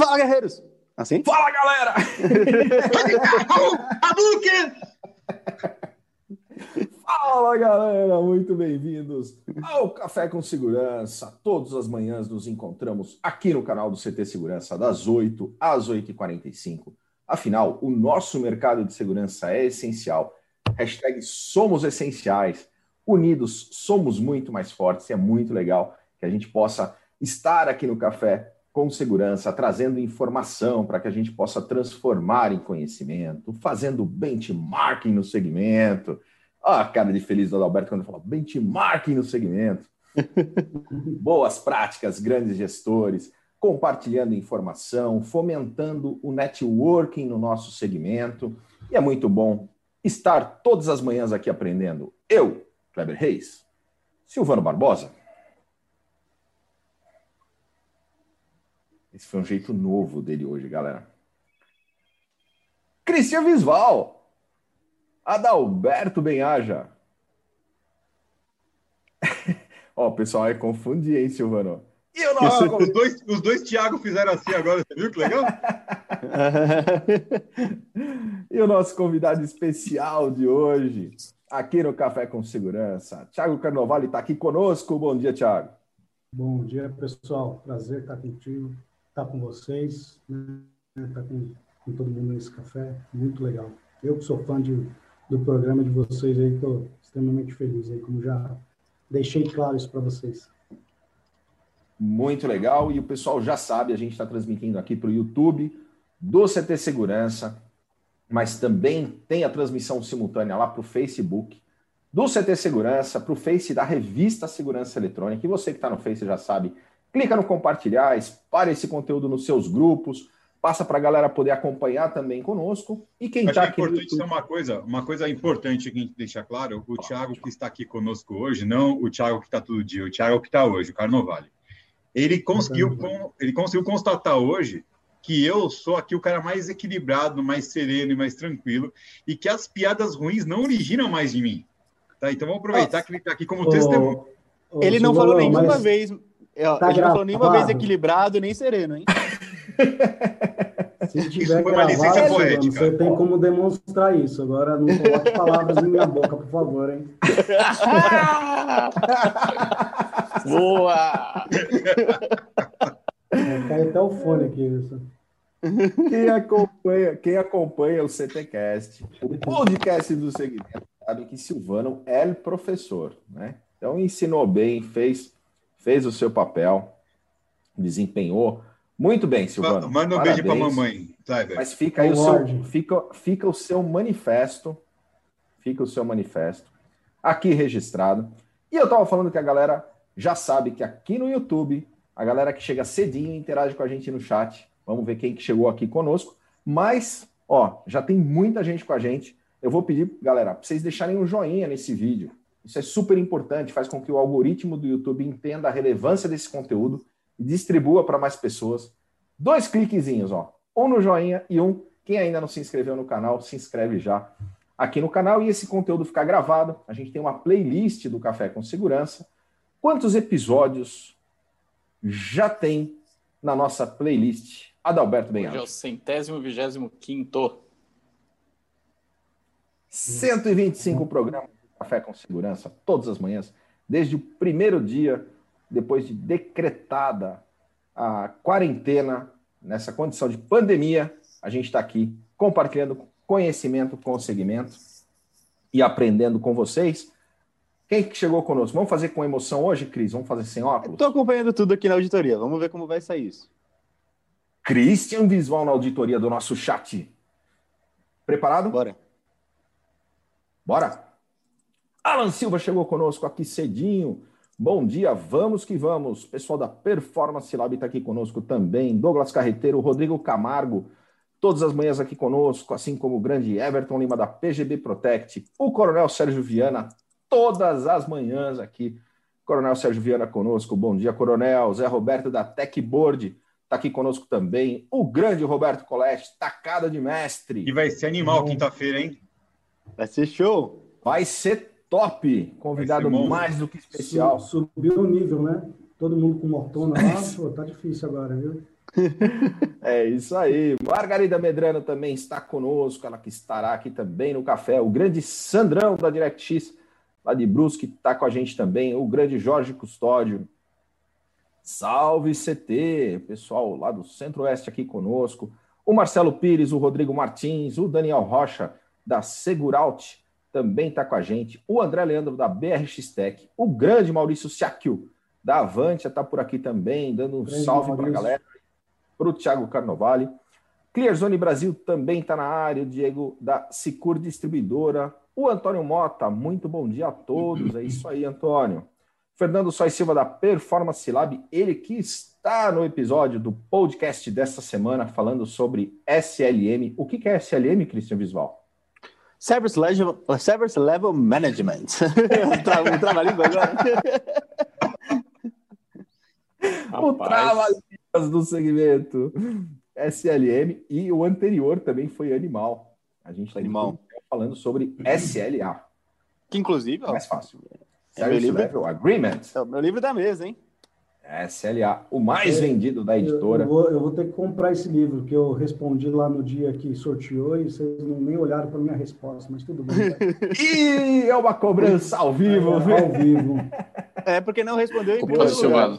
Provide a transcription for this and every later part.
Fala, guerreiros! Assim? Fala, galera! Fala, galera! Muito bem-vindos ao Café com Segurança. Todas as manhãs nos encontramos aqui no canal do CT Segurança, das 8 às 8h45. Afinal, o nosso mercado de segurança é essencial. Hashtag somos essenciais. Unidos, somos muito mais fortes. E é muito legal que a gente possa estar aqui no Café com segurança, trazendo informação para que a gente possa transformar em conhecimento, fazendo benchmarking no segmento. Ah, a cara de feliz do Adalberto quando fala benchmarking no segmento. Boas práticas, grandes gestores, compartilhando informação, fomentando o networking no nosso segmento. E é muito bom estar todas as manhãs aqui aprendendo. Eu, Kleber Reis, Silvano Barbosa, Esse foi um jeito novo dele hoje, galera. Cristian Visval. Adalberto Benhaja. Ó, o pessoal vai confundir, hein, Silvano? E o nosso... Ah, os, dois, os dois Thiago fizeram assim agora, você viu que legal? e o nosso convidado especial de hoje, aqui no Café com Segurança, Thiago Carnovale está aqui conosco. Bom dia, Thiago. Bom dia, pessoal. Prazer estar contigo estar com vocês, né? estar com, com, todo mundo nesse café, muito legal. Eu que sou fã de, do programa de vocês aí, estou extremamente feliz aí, como já deixei claro isso para vocês. Muito legal, e o pessoal já sabe, a gente está transmitindo aqui para o YouTube do CT Segurança, mas também tem a transmissão simultânea lá para o Facebook do CT Segurança, para o Face da revista Segurança Eletrônica, e você que está no Face já sabe, Clica no compartilhar, espalhe esse conteúdo nos seus grupos, passa para a galera poder acompanhar também conosco. E quem está é aqui. É importante YouTube... uma coisa, uma coisa importante que a gente deixa claro: o Thiago que está aqui conosco hoje, não o Thiago que está todo dia, o Thiago que está hoje, o Carnovale. Ele conseguiu, ele conseguiu constatar hoje que eu sou aqui o cara mais equilibrado, mais sereno e mais tranquilo, e que as piadas ruins não originam mais de mim. Tá? Então vamos aproveitar Nossa. que ele está aqui como testemunho. Ele não falou nenhuma mas... vez, é, tá ele não falou nenhuma vez equilibrado nem sereno, hein? Se tiver gravado, poética. você tem como demonstrar isso. Agora não coloque palavras na minha boca, por favor, hein? Boa! Cai até o fone aqui, isso. Quem acompanha, quem acompanha o CTCast, o podcast do segmento, sabe que Silvano é professor, né? Então ensinou bem, fez fez o seu papel, desempenhou muito bem, Silvano. Manda um beijo para a mamãe. Mas fica aí o seu, fica, fica o seu manifesto, fica o seu manifesto aqui registrado. E eu estava falando que a galera já sabe que aqui no YouTube, a galera que chega cedinho interage com a gente no chat. Vamos ver quem que chegou aqui conosco. Mas, ó, já tem muita gente com a gente. Eu vou pedir, galera, para vocês deixarem um joinha nesse vídeo. Isso é super importante, faz com que o algoritmo do YouTube entenda a relevância desse conteúdo e distribua para mais pessoas. Dois cliquezinhos, ó. Um no joinha e um. Quem ainda não se inscreveu no canal, se inscreve já aqui no canal e esse conteúdo ficar gravado. A gente tem uma playlist do Café com Segurança. Quantos episódios já tem na nossa playlist? Adalberto Benhar. Hoje é o centésimo, vigésimo quinto. 125 programas Café com Segurança, todas as manhãs, desde o primeiro dia, depois de decretada a quarentena, nessa condição de pandemia, a gente está aqui compartilhando conhecimento com o segmento e aprendendo com vocês. Quem que chegou conosco? Vamos fazer com emoção hoje, Cris? Vamos fazer sem óculos? Estou acompanhando tudo aqui na auditoria. Vamos ver como vai sair isso. Christian Visual na auditoria do nosso chat. Preparado? Bora. Bora? Alan Silva chegou conosco aqui cedinho. Bom dia, vamos que vamos. Pessoal da Performance Lab está aqui conosco também. Douglas Carreteiro, Rodrigo Camargo, todas as manhãs aqui conosco, assim como o grande Everton Lima da PGB Protect, o Coronel Sérgio Viana, todas as manhãs aqui. Coronel Sérgio Viana conosco. Bom dia, Coronel. Zé Roberto da Techboard está aqui conosco também. O grande Roberto Coleste, tacada de mestre. E vai ser animal quinta-feira, hein? Vai ser show. Vai ser top, convidado mais do que especial. Subiu o nível, né? Todo mundo com mortona lá, pô, tá difícil agora, viu? É isso aí. Margarida Medrano também está conosco, ela que estará aqui também no café. O grande Sandrão da DirectX, lá de Brusque, está com a gente também. O grande Jorge Custódio. Salve CT, pessoal lá do Centro-Oeste aqui conosco. O Marcelo Pires, o Rodrigo Martins, o Daniel Rocha da Seguraut também está com a gente. O André Leandro da BRX Tech, o grande Maurício Siakio da Avantia está por aqui também, dando um grande salve para a galera para o Thiago Carnovale. Clearzone Brasil também está na área, o Diego da Sicur Distribuidora, o Antônio Mota, muito bom dia a todos, é isso aí, Antônio. Fernando Sois Silva da Performance Lab, ele que está no episódio do podcast desta semana falando sobre SLM. O que é SLM, Cristian Visual? Service Level, Service Level Management. o trava-língua agora. o trava-línguas do segmento SLM e o anterior também foi animal. A gente está falando sobre SLA. Que inclusive, ó, mais fácil. É Service livro, Level Agreement. É o meu livro da mesa, hein? SLA, o mais é, vendido da editora. Eu, eu, vou, eu, vou, ter que comprar esse livro, que eu respondi lá no dia que sorteou e vocês não, nem olharam para minha resposta, mas tudo bem. e é uma cobrança ao vivo, é, Ao vivo. É porque não respondeu em primeiro lugar.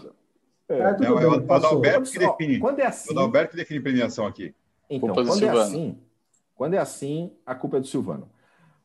É, é, tudo é, bem, o Adalberto que define. Quando é assim, o Adalberto que define premiação aqui. Então, quando é assim, quando é assim, a culpa é do Silvano.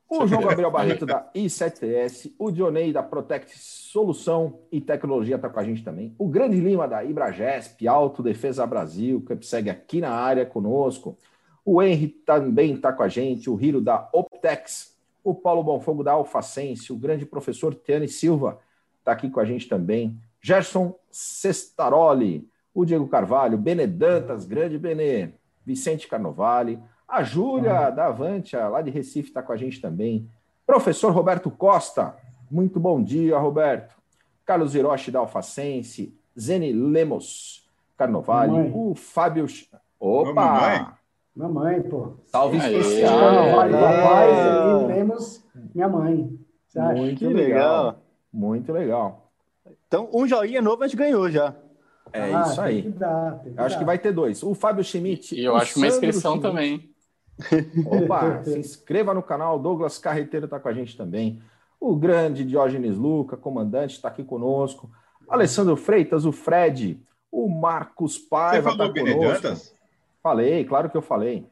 O João Gabriel Barreto da I7S, o Dionei da Protect Solução e Tecnologia está com a gente também. O Grande Lima da Ibragesp, Autodefesa Brasil, que segue aqui na área conosco. O Henry também está com a gente, o Hiro da Optex, o Paulo Bonfogo da Alfacense, o grande professor Tiane Silva está aqui com a gente também. Gerson Sestaroli, o Diego Carvalho, Benedantas, grande Benê, Vicente Carnovale, a Júlia da Avantia, lá de Recife, está com a gente também. Professor Roberto Costa, muito bom dia, Roberto. Carlos Hiroshi da Alfacense, Zene Lemos Carnovale, mamãe. o Fábio. Opa! Mamãe. mamãe, pô. Salve Aê. especial. Carnovale, papai, Zene Lemos, minha mãe. Você acha? Muito que legal. legal. Muito legal. Então, um joinha novo a gente ganhou já. É ah, isso aí. Que dar, que acho dar. que vai ter dois. O Fábio Schmidt. E eu acho Sandro uma inscrição Schmidt. também. Opa, se inscreva no canal. Douglas Carreteiro está com a gente também. O grande Diógenes Luca, comandante, está aqui conosco. Alessandro Freitas, o Fred, o Marcos Paiva está conosco. Falei, claro que eu falei.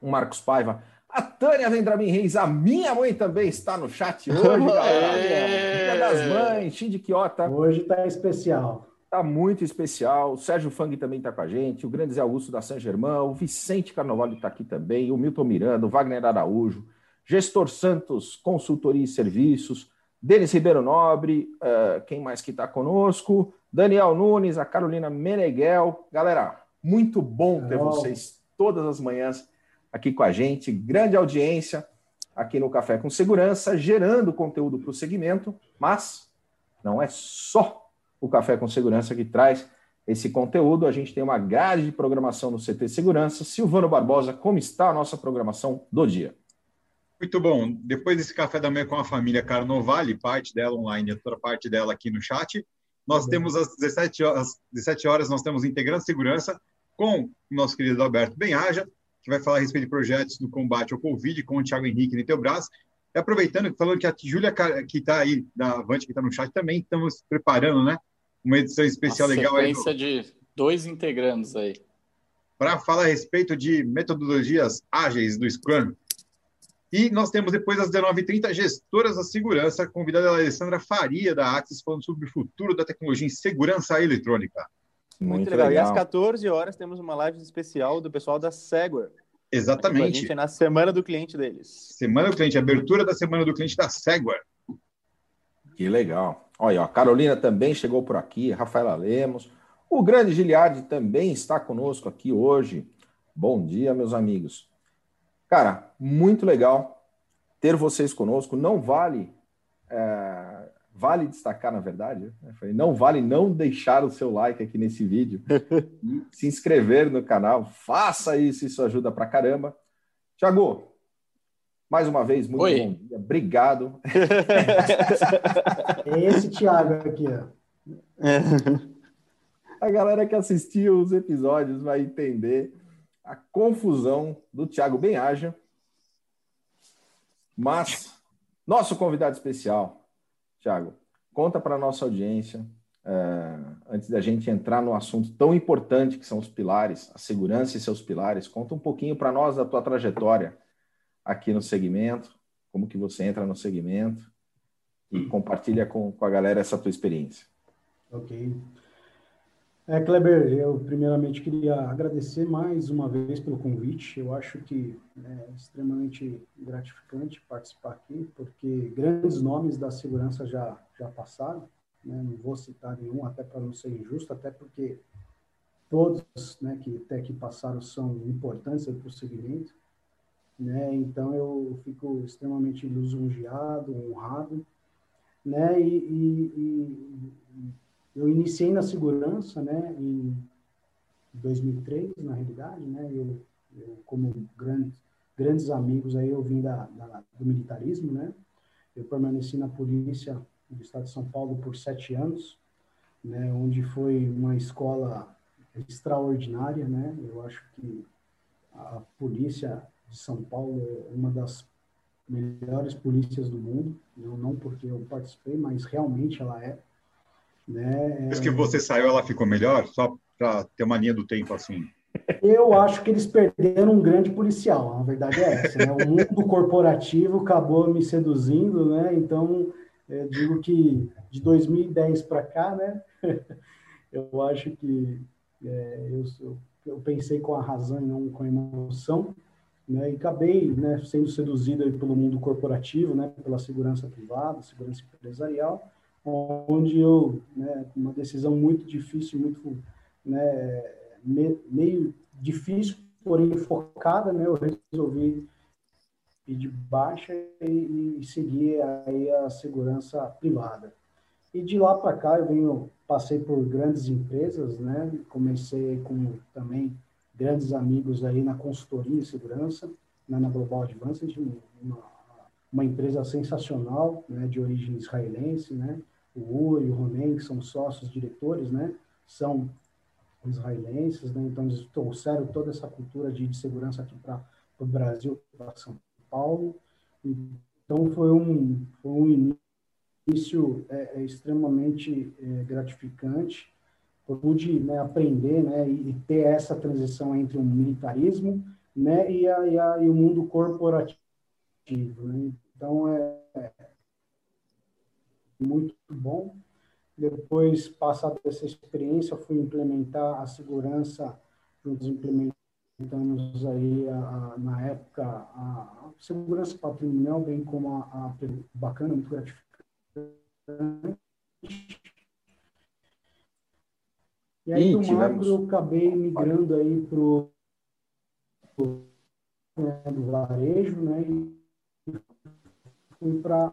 O Marcos Paiva. A Tânia Vendramin Reis, a minha mãe também está no chat hoje, galera. Dia das Mães, Shindy Quiota. Hoje está especial. Está muito especial. O Sérgio Fang também está com a gente, o grande Zé Augusto da San Germão, o Vicente Carnovale está aqui também, o Milton Miranda, o Wagner Araújo, Gestor Santos, Consultoria e Serviços, Denis Ribeiro Nobre, uh, quem mais que está conosco? Daniel Nunes, a Carolina Meneghel. Galera, muito bom ter vocês todas as manhãs aqui com a gente. Grande audiência aqui no Café com Segurança, gerando conteúdo para o segmento, mas não é só o Café com Segurança que traz esse conteúdo. A gente tem uma grade de programação no CT Segurança. Silvano Barbosa, como está a nossa programação do dia? Muito bom. Depois desse café da manhã com a família Carnovale, parte dela online, outra parte dela aqui no chat, nós temos às 17 horas, 17 horas nós temos Integrando Segurança com o nosso querido Alberto Benhaja, que vai falar a respeito de projetos no combate ao Covid com o Thiago Henrique Niteobras. E aproveitando, falando que a Júlia, que está aí, da Avante, que está no chat, também estamos preparando, né? Uma edição especial uma legal aí. Sequência de dois integrantes aí. Para falar a respeito de metodologias ágeis do Scrum. E nós temos depois às 19h30 gestoras da segurança, convidada a Alessandra Faria da Axis, falando sobre o futuro da tecnologia em segurança eletrônica. Muito, Muito legal. legal. E às 14 horas temos uma live especial do pessoal da Segware. Exatamente. A gente é na semana do cliente deles. Semana do cliente, abertura da semana do cliente da Segware. Que legal. Olha, a Carolina também chegou por aqui, Rafaela Lemos. O grande Giliardi também está conosco aqui hoje. Bom dia, meus amigos. Cara, muito legal ter vocês conosco. Não vale, é, vale destacar, na verdade, né? não vale não deixar o seu like aqui nesse vídeo e se inscrever no canal. Faça isso, isso ajuda pra caramba. Tiago, mais uma vez, muito Oi. bom dia. Obrigado. É esse Thiago aqui, ó. A galera que assistiu os episódios vai entender a confusão do Thiago Benhaja. Mas, nosso convidado especial, Thiago, conta para a nossa audiência, uh, antes da gente entrar no assunto tão importante que são os pilares, a segurança e seus pilares, conta um pouquinho para nós da tua trajetória aqui no segmento, como que você entra no segmento e compartilha com, com a galera essa tua experiência. Ok. É, Kleber, eu primeiramente queria agradecer mais uma vez pelo convite. Eu acho que é extremamente gratificante participar aqui, porque grandes nomes da segurança já, já passaram. Né? Não vou citar nenhum, até para não ser injusto, até porque todos né, que até que passaram são importantes para o segmento. Né? Então, eu fico extremamente lisonjeado, honrado. Né? e, e, e eu iniciei na segurança, né, em 2003, na realidade, né, eu, eu como grandes, grandes amigos aí, eu vim da, da, do militarismo, né, eu permaneci na polícia do estado de São Paulo por sete anos, né, onde foi uma escola extraordinária, né, eu acho que a polícia de São Paulo é uma das melhores polícias do mundo, não, não porque eu participei, mas realmente ela é, né? Depois que você saiu, ela ficou melhor? Só para ter uma linha do tempo assim. Eu acho que eles perderam um grande policial, a verdade é essa. Né? O mundo corporativo acabou me seduzindo, né? Então, eu digo que de 2010 para cá, né? eu acho que é, eu, eu, pensei com a razão e não com a emoção, né? E acabei né, sendo seduzido pelo mundo corporativo, né? Pela segurança privada, segurança empresarial, onde eu, né, uma decisão muito difícil, muito, né, meio difícil, porém focada, né, eu resolvi ir de baixa e, e seguir aí a segurança privada. E de lá para cá eu venho, passei por grandes empresas, comecei com também grandes amigos aí na consultoria em segurança, né, na Global Advanced, uma, uma empresa sensacional, né, de origem israelense, né, o Uri e o Ronen, que são sócios diretores, né, são israelenses, né, então eles trouxeram toda essa cultura de, de segurança aqui para o Brasil, para São Paulo. Então foi um, foi um início é, é extremamente é, gratificante. Pude né, aprender né, e, ter essa transição entre o militarismo né, e, a, e, a, e o mundo corporativo. Né? Então, é, muito bom. Depois, passada essa experiência, fui implementar a segurança, juntos implementamos aí, a, a, na época, a, segurança patrimonial, bem como a, a bacana, muito gratificante. E aí, do tivemos... macro, eu acabei migrando aí para o né, do varejo, né, e fui para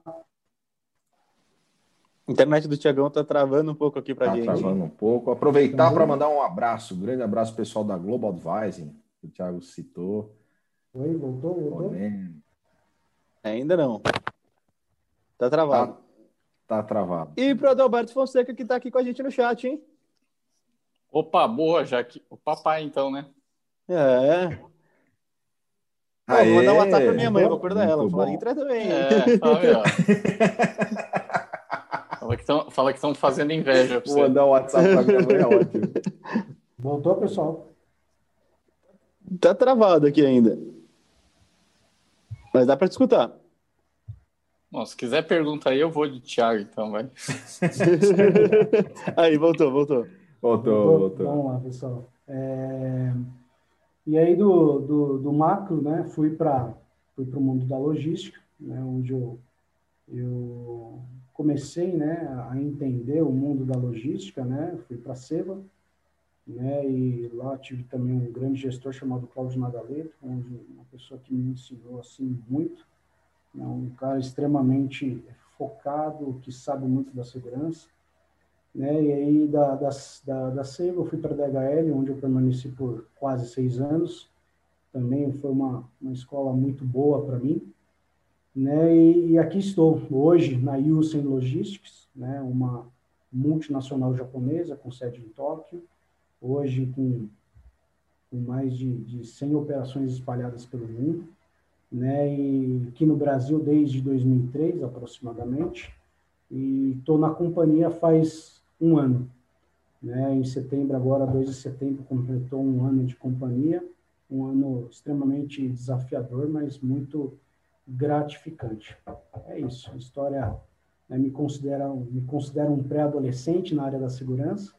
internet do Tiagão tá travando um pouco aqui para tá gente. travando um pouco. Aproveitar para mandar um abraço, um grande abraço pessoal da Global Advising, que o Thiago citou. Oi, voltou, voltou? Ainda não. Tá travado. Tá, tá travado. E pro Adalberto Fonseca, que tá aqui com a gente no chat, hein? Opa, boa, já que. O papai, então, né? É. Pô, vou mandar um WhatsApp pra minha mãe, vou acordar ela. Falar, entra também. É, tá, Fala que estão, fala que estão fazendo inveja. Vou mandar um WhatsApp pra minha mãe, é ótimo. Voltou, pessoal? Tá travado aqui ainda. Mas dá para te escutar. Bom, se quiser pergunta aí, eu vou de Thiago, então, vai. aí, voltou, voltou. Voltou, voltou. Vamos lá, pessoal. É... E aí, do, do, do macro, né, fui para fui o mundo da logística, né, onde eu, eu comecei né, a entender o mundo da logística, né, fui para a Seva, né, e lá tive também um grande gestor chamado Cláudio Nadaleto, onde uma pessoa que me ensinou assim muito, né, um cara extremamente focado, que sabe muito da segurança, né, e aí da, da, da, da eu fui para a DHL, onde eu permaneci por quase seis anos, também foi uma, uma escola muito boa para mim, né? E, e, aqui estou hoje na Yusen Logistics, né? uma multinacional japonesa com sede em Tóquio, hoje com, com mais de, de 100 operações espalhadas pelo mundo, né? E aqui no Brasil desde 2003 aproximadamente, e estou na companhia faz um ano. Né? Em setembro, agora, 2 de setembro, completou um ano de companhia, um ano extremamente desafiador, mas muito gratificante. É isso, história né, me, considera, me considera um pré-adolescente na área da segurança,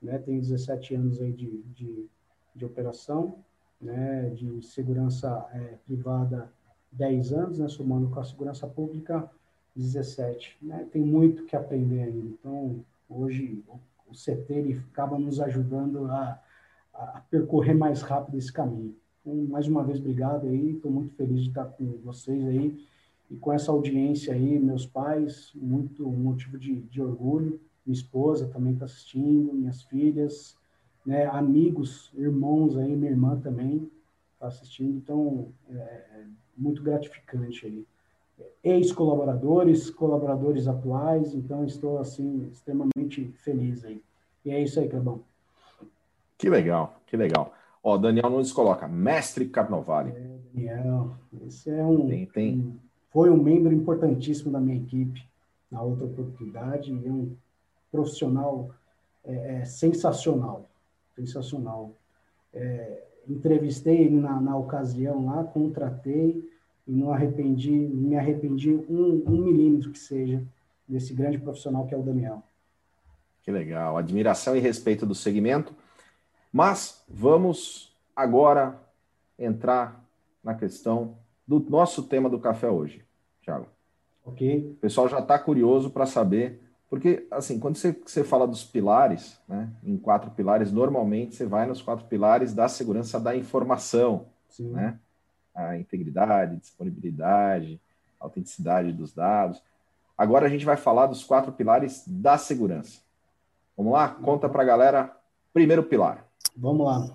né, tenho 17 anos aí de, de, de operação, né, de segurança é, privada 10 anos, né, somando com a segurança pública 17. Né, tem muito que aprender ainda, então hoje o CT ele acaba nos ajudando a, a percorrer mais rápido esse caminho. Então, mais uma vez, obrigado aí, estou muito feliz de estar com vocês aí e com essa audiência aí, meus pais, muito motivo de, de orgulho, minha esposa também está assistindo, minhas filhas, né, amigos, irmãos aí, minha irmã também está assistindo, então é, é muito gratificante aí ex-colaboradores, colaboradores atuais, então estou assim extremamente feliz aí. E é isso aí, Clebão. Que legal, que legal. Ó, Daniel Nunes coloca mestre Carnovale. É, Daniel, esse é um, tem, tem. um, foi um membro importantíssimo da minha equipe na outra oportunidade e é um profissional é, é, sensacional, sensacional. É, entrevistei ele na, na ocasião lá, contratei e não arrependi, me arrependi um, um milímetro que seja desse grande profissional que é o Daniel. Que legal, admiração e respeito do segmento. Mas vamos agora entrar na questão do nosso tema do café hoje, Thiago. Ok. O pessoal já está curioso para saber, porque assim, quando você, você fala dos pilares, né, em quatro pilares, normalmente você vai nos quatro pilares da segurança da informação, Sim. né? A integridade, disponibilidade, autenticidade dos dados. Agora a gente vai falar dos quatro pilares da segurança. Vamos lá? Conta para a galera. Primeiro pilar. Vamos lá.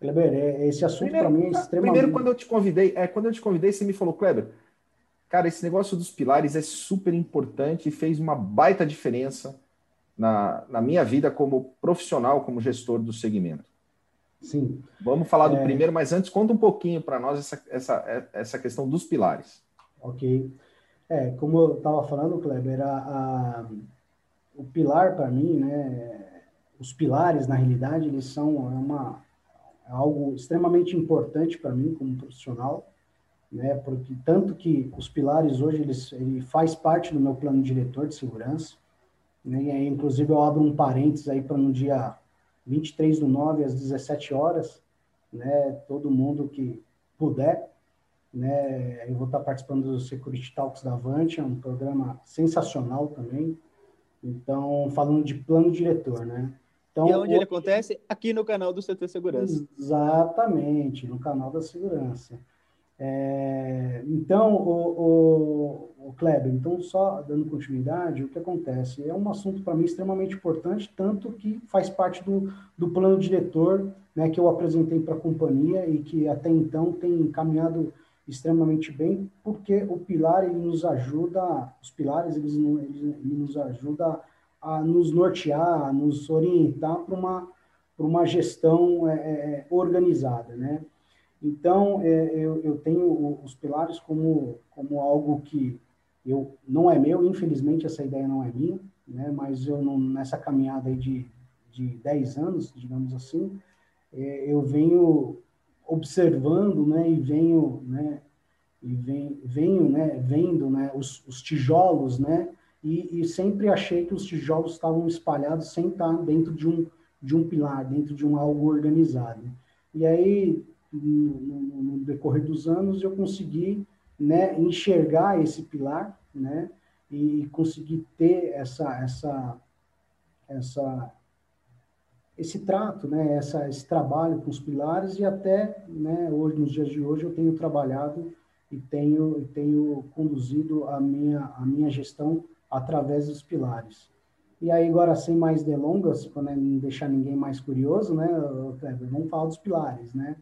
Kleber, é, esse assunto para mim é extremamente. Primeiro, quando eu te convidei, é, quando eu te convidei, você me falou, Kleber, cara, esse negócio dos pilares é super importante e fez uma baita diferença na, na minha vida como profissional, como gestor do segmento. Sim. Vamos falar do é... primeiro, mas antes conta um pouquinho para nós essa, essa, essa questão dos pilares. Ok. É, como eu estava falando, Kleber, a, a, o pilar para mim, né, os pilares, na realidade, eles são é uma, é algo extremamente importante para mim como profissional, né, porque tanto que os pilares hoje, eles, ele faz parte do meu plano diretor de segurança, né, e aí, inclusive, eu abro um parênteses aí para no dia 23 do 9 às 17 horas, né? Todo mundo que puder, né? Eu vou estar participando do Security Talks da Avante, é um programa sensacional também. Então, falando de plano diretor, né? Então, e onde o... ele acontece? Aqui no canal do CT Segurança. Exatamente, no canal da segurança. É, então, o, o, o, Kleber, então só dando continuidade, o que acontece? É um assunto para mim extremamente importante, tanto que faz parte do, do plano diretor né, que eu apresentei para a companhia e que até então tem caminhado extremamente bem, porque o pilar ele nos ajuda, os pilares eles, eles nos ajuda a nos nortear, a nos orientar para uma, uma gestão é, é, organizada, né? Então, é, eu, eu, tenho os pilares como, como algo que eu não é meu, infelizmente essa ideia não é minha, né? mas eu não, nessa caminhada aí de, de 10 anos, digamos assim, é, eu venho observando né, e venho, né, e venho, venho né, vendo né, os, os tijolos, né, e, e, sempre achei que os tijolos estavam espalhados sem estar dentro de um, de um pilar, dentro de um algo organizado. E aí, no, no, decorrer dos anos eu consegui né, enxergar esse pilar, né, e conseguir ter essa essa essa esse trato, né, essa, esse trabalho com os pilares e até, né, hoje nos dias de hoje eu tenho trabalhado e tenho tenho conduzido a minha a minha gestão através dos pilares. E aí agora sem mais delongas, para não deixar ninguém mais curioso, né, vamos falar dos pilares, né?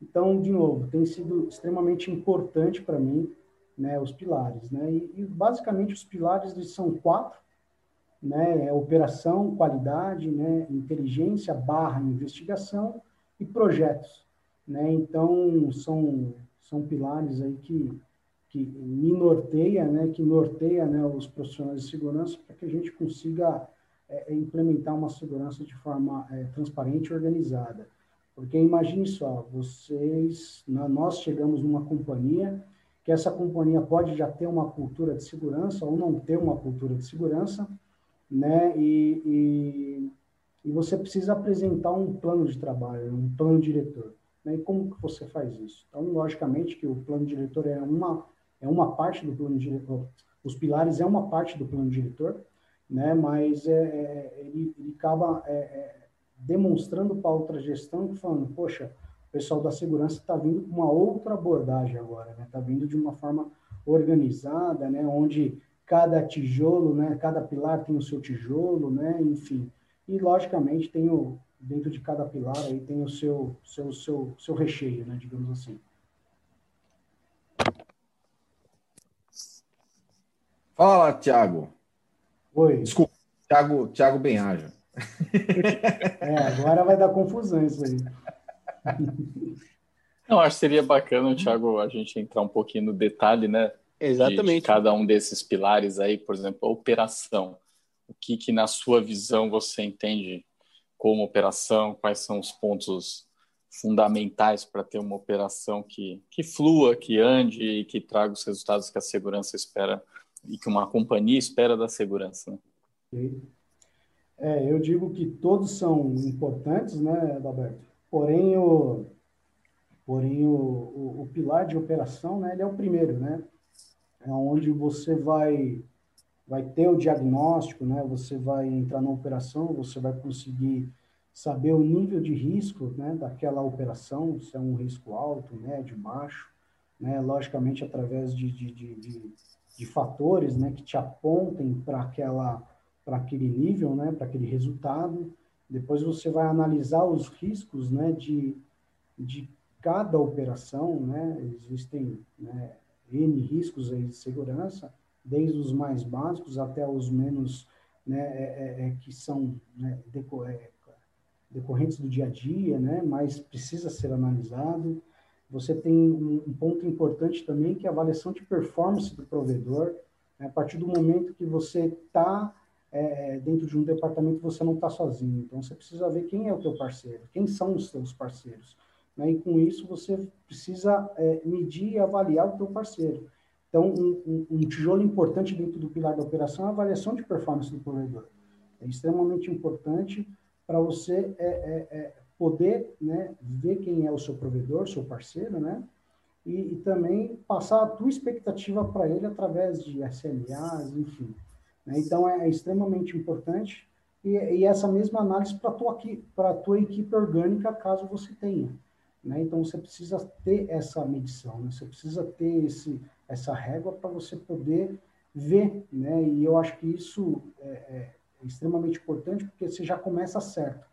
Então, de novo, tem sido extremamente importante para mim, né, os pilares, né? E, e, basicamente os pilares eles são quatro, né, é operação, qualidade, né, inteligência barra investigação e projetos. Né? Então, são, são pilares aí que, que me norteia, né, que norteia né, os profissionais de segurança para que a gente consiga é, é, implementar uma segurança de forma é, transparente e organizada. Porque imagine só, vocês, nós chegamos numa companhia que essa companhia pode já ter uma cultura de segurança ou não ter uma cultura de segurança, né? E, e, e, você precisa apresentar um plano de trabalho, um plano diretor. Né? E como que você faz isso? Então, logicamente que o plano diretor é uma é uma parte do plano diretor, os pilares é uma parte do plano diretor, né? Mas é, é ele, ele acaba é, é demonstrando para outra gestão, falando, poxa, o pessoal da segurança está vindo com uma outra abordagem agora, né? Está vindo de uma forma organizada, né? Onde cada tijolo, né, cada pilar tem o seu tijolo, né, enfim. E logicamente tem o dentro de cada pilar aí tem o seu seu seu seu recheio, né, digamos assim. Fala, Thiago. Oi. Desculpa, Thiago, Thiago Benhaja. É, agora vai dar confusão isso aí. Eu acho que seria bacana, Thiago, a gente entrar um pouquinho no detalhe, né? Exatamente. De, de cada um desses pilares aí, por exemplo, a operação. O que, que na sua visão você entende como operação? Quais são os pontos fundamentais para ter uma operação que, que flua, que ande e que traga os resultados que a segurança espera e que uma companhia espera da segurança? Né? É, eu digo que todos são importantes, né, Adalberto? Porém, o, porém o, o, o pilar de operação, né, ele é o primeiro, né? é onde você vai vai ter o diagnóstico, né? Você vai entrar na operação, você vai conseguir saber o nível de risco, né, daquela operação, se é um risco alto, médio, baixo, né? Logicamente através de, de, de, de, de fatores, né, que te apontem para aquela para aquele nível, né, para aquele resultado. Depois você vai analisar os riscos, né, de, de cada operação, né? Existem né, N riscos aí de segurança, desde os mais básicos até os menos, né, é, é, é que são né, é, decorrentes do dia a dia, né, mas precisa ser analisado. Você tem um, ponto importante também, que é a avaliação de performance do provedor. Né, a partir do momento que você está é, dentro de um departamento, você não está sozinho. Então, você precisa ver quem é o teu parceiro, quem são os seus parceiros. Né? E com isso você precisa é, medir e avaliar o teu parceiro. Então, um, um, um, tijolo importante dentro do pilar da operação é a avaliação de performance do provedor. É extremamente importante para você é, é, é, poder né, ver quem é o seu provedor, seu parceiro, né? E, e também passar a tua expectativa para ele através de SLAs, enfim. Né? Então, é, extremamente importante e, e, essa mesma análise para a tua, tua equipe orgânica, caso você tenha. Né? Então, você precisa ter essa medição, né? você precisa ter esse, essa régua para você poder ver. Né? E eu acho que isso é, é, extremamente importante, porque você já começa certo.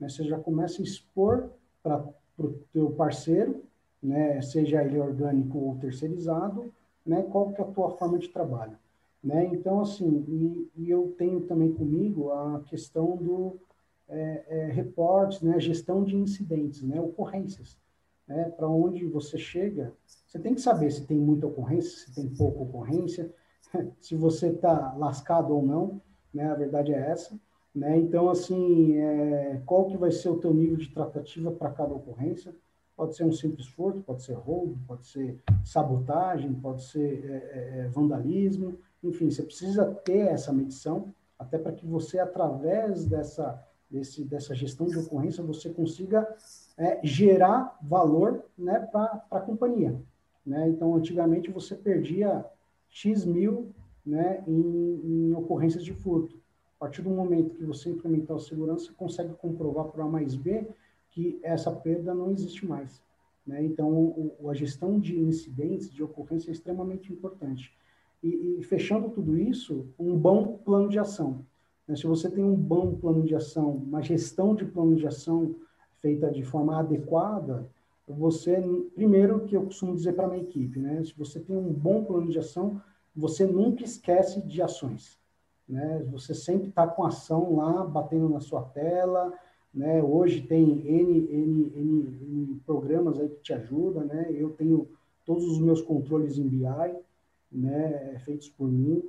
Né? Você já começa a expor para o teu parceiro, né? seja ele orgânico ou terceirizado, né? qual que é a tua forma de trabalho. Né? Então, assim, e, e eu tenho também comigo a questão do é, é, reportes, né, gestão de incidentes, né, ocorrências. Né, Para onde você chega, você tem que saber se tem muita ocorrência, se tem pouca ocorrência, se você está lascado ou não, né, a verdade é essa. Né? Então, assim, é, qual que vai ser o teu nível de tratativa para cada ocorrência? Pode ser um simples furto, pode ser roubo, pode ser sabotagem, pode ser é, é, é vandalismo, enfim, você precisa ter essa medição, até para que você, através dessa desse, dessa gestão de ocorrência, você consiga é, gerar valor né, para a companhia. Né? Então, antigamente você perdia X mil né, em, em, ocorrências de furto. A partir do momento que você implementar a segurança, você consegue comprovar por A mais B que essa perda não existe mais. Né? Então, o, a gestão de incidentes, de ocorrência é extremamente importante. E, e fechando tudo isso, um bom plano de ação. Né? Se você tem um bom plano de ação, uma gestão de plano de ação feita de forma adequada, você, primeiro, que eu costumo dizer para a minha equipe, né? se você tem um bom plano de ação, você nunca esquece de ações. né? Você sempre está com ação lá, batendo na sua tela, né? Hoje tem N, N, N, N programas aí que te ajudam, né? Eu tenho todos os meus controles em BI, né? Feitos por mim.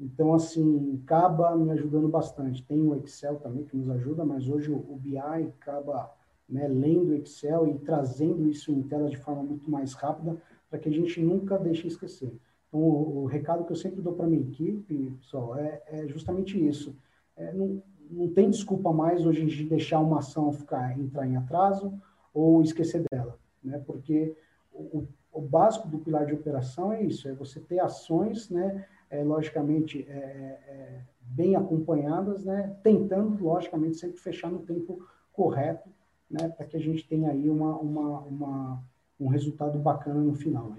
Então, assim, acaba me ajudando bastante. Tem o Excel também que nos ajuda, mas hoje o BI acaba né, lendo o Excel e trazendo isso em tela de forma muito mais rápida para que a gente nunca deixe esquecer. Então, o, o recado que eu sempre dou para minha equipe, pessoal, é, é justamente isso. É, não, não tem desculpa mais hoje de deixar uma ação ficar entrar em atraso ou esquecer dela, né? Porque o, o básico do pilar de operação é isso, é você ter ações, né? É, logicamente é, é, bem acompanhadas, né? Tentando, logicamente, sempre fechar no tempo correto, né? Para que a gente tenha aí uma, uma, uma um resultado bacana no final.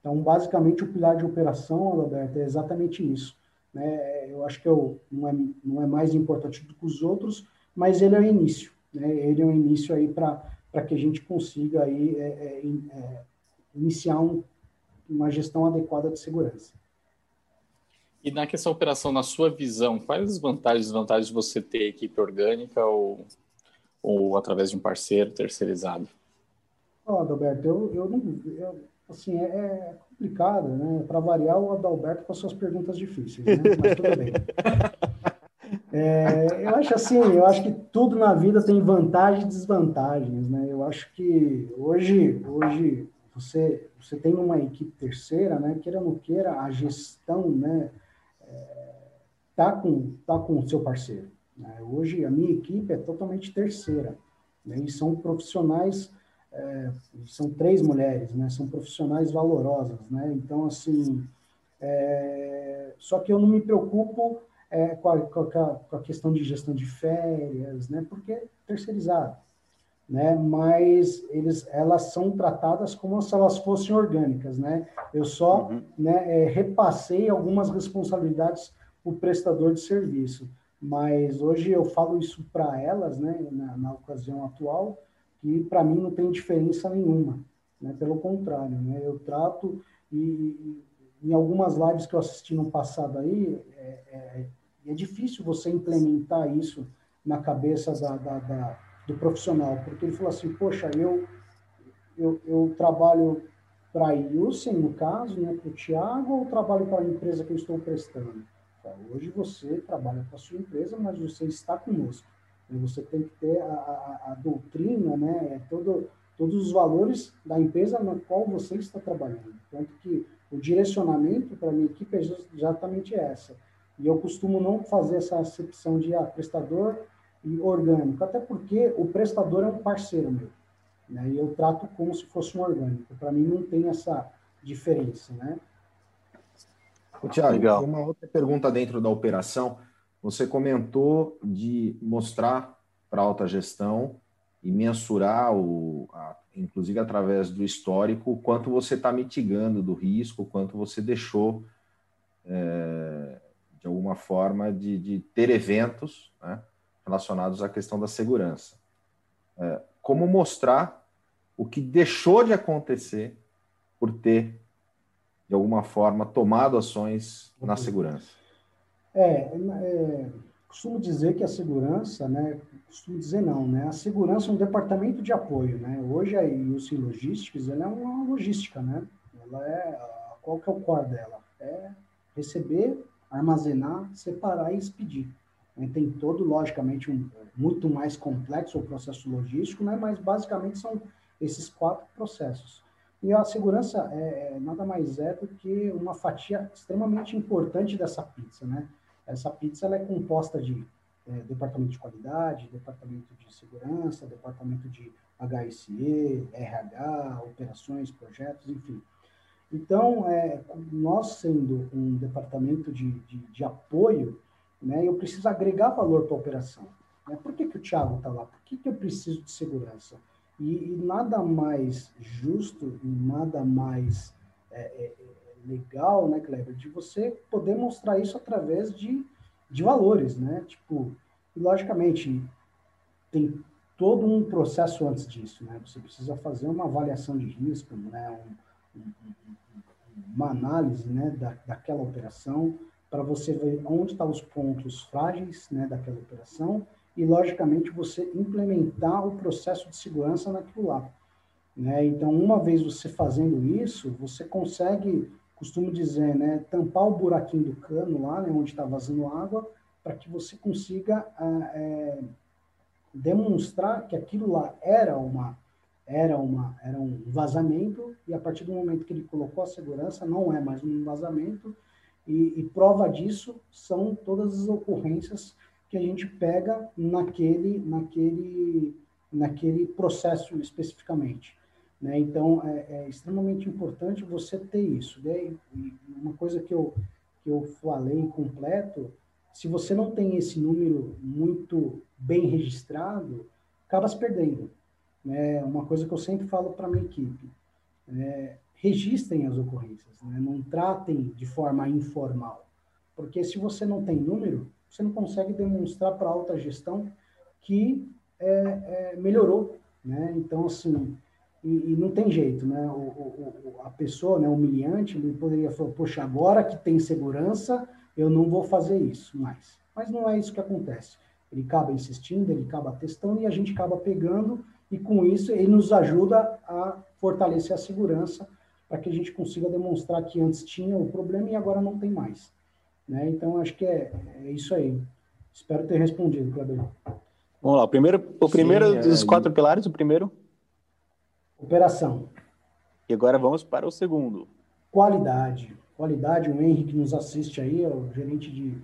Então, basicamente, o pilar de operação, Alberto, é exatamente isso. Né? Eu acho que eu, não, é, não é mais importante do que os outros, mas ele é o início. Né? Ele é o início aí para que a gente consiga aí, é, é, é, iniciar um, uma gestão adequada de segurança. E na questão da operação, na sua visão, quais as vantagens e desvantagens de você ter equipe orgânica ou, ou através de um parceiro terceirizado? Ó, oh, Adalberto, eu, eu não. Eu, assim, é, é complicado, né? Para variar, o Adalberto com as suas perguntas difíceis, né? Mas tudo bem. É, eu acho assim, eu acho que tudo na vida tem vantagens e desvantagens, né? Eu acho que hoje, hoje você, você tem uma equipe terceira, né? Queira ou não queira, a gestão, né? É, tá com tá com o seu parceiro. Né? Hoje a minha equipe é totalmente terceira, né? E são profissionais é, são três mulheres, né? São profissionais valorosas, né? Então, assim, é, só que eu não me preocupo é, com, a, com, a, com, a, questão de gestão de férias, né? Porque é terceirizado, né? Mas eles, elas são tratadas como se elas fossem orgânicas, né? Eu só uhum. né, é, repassei algumas responsabilidades o prestador de serviço, mas hoje eu falo isso para elas, né? Na, na ocasião atual, que para mim não tem diferença nenhuma, né? Pelo contrário, né? Eu trato e, e em algumas lives que eu assisti no passado aí, é, é, é difícil você implementar isso na cabeça da, da, da, do profissional, porque ele falou assim, poxa, eu, eu, eu trabalho para a Ilsen, no caso, né, para o Tiago, ou trabalho para a empresa que eu estou prestando? Hoje você trabalha para a sua empresa, mas você está conosco. Você tem que ter a, a, a doutrina, né? É todo, todos os valores da empresa na qual você está trabalhando. Tanto que o direcionamento para a minha equipe é exatamente essa. E eu costumo não fazer essa acepção de ah, prestador e orgânico, até porque o prestador é um parceiro meu. Né? E eu trato como se fosse um orgânico. Para mim não tem essa diferença, né? Tiago, uma outra pergunta dentro da operação. Você comentou de mostrar para a alta gestão e mensurar, o, a, inclusive através do histórico, o quanto você está mitigando do risco, o quanto você deixou, é, de alguma forma, de, de ter eventos né, relacionados à questão da segurança. É, como mostrar o que deixou de acontecer por ter, de alguma forma, tomado ações na segurança? É, é, costumo dizer que a segurança, né, costumo dizer não, né, a segurança é um departamento de apoio, né, hoje a UC Logistics, ela é uma logística, né, ela é, qual que é o core dela? É receber, armazenar, separar e expedir. Tem todo, logicamente, um muito mais complexo o processo logístico, né, mas basicamente são esses quatro processos. E a segurança é, é nada mais é do que uma fatia extremamente importante dessa pizza, né? Essa pizza ela é composta de é, departamento de qualidade, departamento de segurança, departamento de HSE, RH, operações, projetos, enfim. Então, é, nós sendo um departamento de, de, de apoio, né, eu preciso agregar valor para a operação. Né? Por que, que o Thiago está lá? Por que, que eu preciso de segurança? E, e nada mais justo e nada mais é, é, legal, né, Kleber, de você poder mostrar isso através de, de valores, né? Tipo, logicamente tem todo um processo antes disso, né? Você precisa fazer uma avaliação de risco, né? Um, um, uma análise, né, da, daquela operação para você ver onde estão os pontos frágeis né, daquela operação e, logicamente, você implementar o processo de segurança naquilo lá. Né? Então, uma vez você fazendo isso, você consegue, costumo dizer, né, tampar o buraquinho do cano lá, né, onde está vazando água, para que você consiga é, demonstrar que aquilo lá era uma era uma era um vazamento e a partir do momento que ele colocou a segurança não é mais um vazamento e, e prova disso são todas as ocorrências que a gente pega naquele naquele naquele processo especificamente né? Então, é, é, extremamente importante você ter isso. Né? E uma coisa que eu, que eu falei completo, se você não tem esse número muito bem registrado, acaba se perdendo. Né? Uma coisa que eu sempre falo para minha equipe, é, registrem as ocorrências, né? não tratem de forma informal. Porque se você não tem número, você não consegue demonstrar para a alta gestão que é, é, melhorou. Né? Então, assim, e, e, não tem jeito, né? O, o, a pessoa, né, humilhante, ele poderia falar, poxa, agora que tem segurança, eu não vou fazer isso mais. Mas não é isso que acontece. Ele acaba insistindo, ele acaba testando e a gente acaba pegando e com isso ele nos ajuda a fortalecer a segurança para que a gente consiga demonstrar que antes tinha o problema e agora não tem mais. Né? Então, acho que é, é isso aí. Espero ter respondido, Kleber. Vamos lá, o primeiro, o primeiro Sim, dos é, quatro pilares, o primeiro Operação. E agora vamos para o segundo. Qualidade. Qualidade, o Henrique que nos assiste aí, é o gerente de,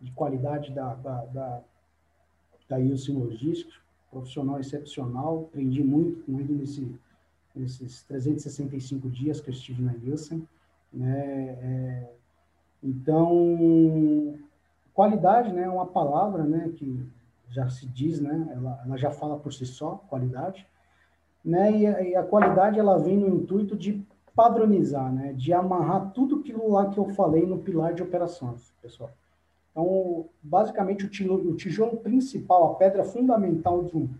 de qualidade da, da, da, da Ilse Logística, profissional excepcional, aprendi muito com ele nesse, nesses 365 dias que eu estive na Ilsen. Né? É, então, qualidade né, é uma palavra né, que já se diz, né, ela, ela já fala por si só, qualidade né? E a, e a, qualidade ela vem no intuito de padronizar, né? De amarrar tudo aquilo lá que eu falei no pilar de operações, pessoal. Então, basicamente, o tijolo, o tijolo principal, a pedra fundamental de um,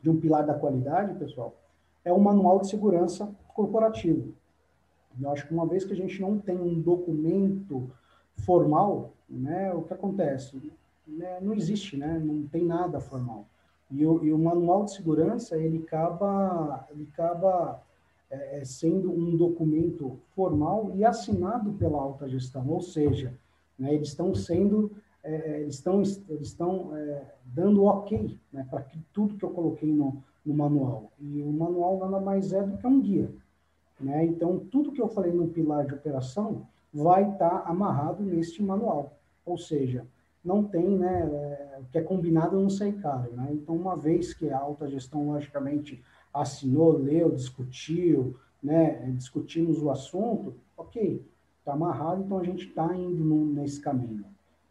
de um pilar da qualidade, pessoal, é o manual de segurança corporativo. Eu acho que uma vez que a gente não tem um documento formal, né, o que acontece? Né, não existe, né, não tem nada formal. E o, e o manual de segurança, ele acaba, ele acaba é, é, sendo um documento formal e assinado pela alta gestão, ou seja, né, eles estão sendo, é, é eles estão, eles estão é, dando ok né, para tudo que eu coloquei no, no manual. E o manual nada mais é do que um guia. Né? Então, tudo que eu falei no pilar de operação vai estar tá amarrado neste manual. Ou seja, não tem, né, é, o que é combinado não sai caro, né? Então, uma vez que a alta gestão, logicamente, assinou, leu, discutiu, né, discutimos o assunto, ok, está amarrado, então a gente está indo no, nesse caminho.